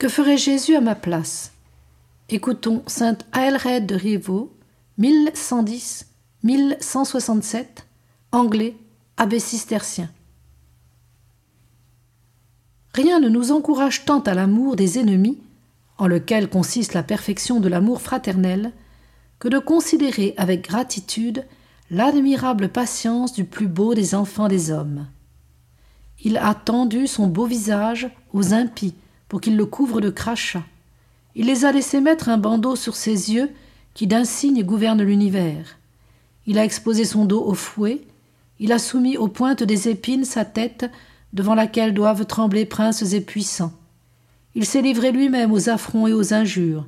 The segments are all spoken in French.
Que ferait Jésus à ma place? Écoutons sainte Aelred de Rivaux, 1110-1167, anglais, abbé cistercien. Rien ne nous encourage tant à l'amour des ennemis, en lequel consiste la perfection de l'amour fraternel, que de considérer avec gratitude l'admirable patience du plus beau des enfants des hommes. Il a tendu son beau visage aux impies pour qu'ils le couvrent de crachats. Il les a laissés mettre un bandeau sur ses yeux qui d'un signe gouverne l'univers. Il a exposé son dos au fouet, il a soumis aux pointes des épines sa tête devant laquelle doivent trembler princes et puissants. Il s'est livré lui-même aux affronts et aux injures,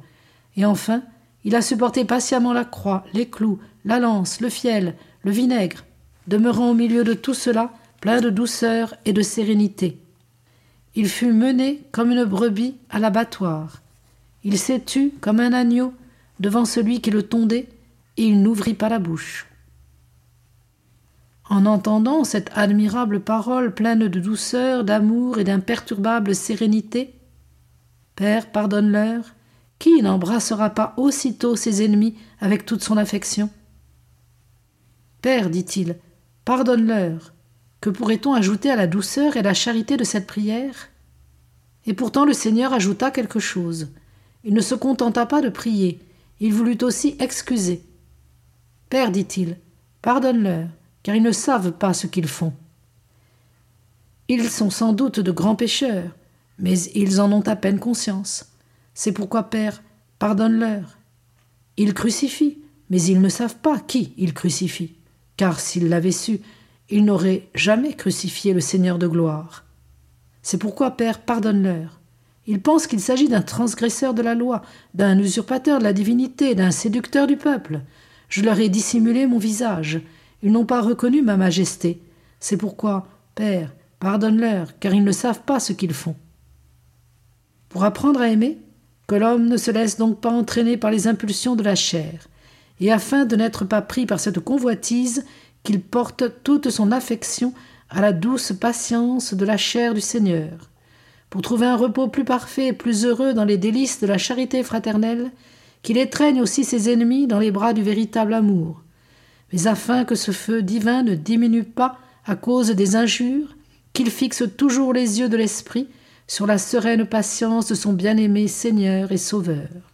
et enfin il a supporté patiemment la croix, les clous, la lance, le fiel, le vinaigre, demeurant au milieu de tout cela plein de douceur et de sérénité. Il fut mené comme une brebis à l'abattoir. Il s'est tu comme un agneau devant celui qui le tondait, et il n'ouvrit pas la bouche. En entendant cette admirable parole pleine de douceur, d'amour et d'imperturbable sérénité, Père, pardonne-leur, qui n'embrassera pas aussitôt ses ennemis avec toute son affection? Père, dit-il, pardonne-leur. Que pourrait-on ajouter à la douceur et la charité de cette prière? Et pourtant le Seigneur ajouta quelque chose. Il ne se contenta pas de prier, il voulut aussi excuser. Père, dit-il, pardonne-leur, car ils ne savent pas ce qu'ils font. Ils sont sans doute de grands pécheurs, mais ils en ont à peine conscience. C'est pourquoi, Père, pardonne-leur. Ils crucifient, mais ils ne savent pas qui ils crucifient, car s'ils l'avaient su, ils n'auraient jamais crucifié le Seigneur de gloire. C'est pourquoi, Père, pardonne-leur. Ils pensent qu'il s'agit d'un transgresseur de la loi, d'un usurpateur de la divinité, d'un séducteur du peuple. Je leur ai dissimulé mon visage. Ils n'ont pas reconnu ma majesté. C'est pourquoi, Père, pardonne-leur, car ils ne savent pas ce qu'ils font. Pour apprendre à aimer, que l'homme ne se laisse donc pas entraîner par les impulsions de la chair, et afin de n'être pas pris par cette convoitise, qu'il porte toute son affection à la douce patience de la chair du Seigneur, pour trouver un repos plus parfait et plus heureux dans les délices de la charité fraternelle, qu'il étreigne aussi ses ennemis dans les bras du véritable amour, mais afin que ce feu divin ne diminue pas à cause des injures, qu'il fixe toujours les yeux de l'esprit sur la sereine patience de son bien-aimé Seigneur et Sauveur.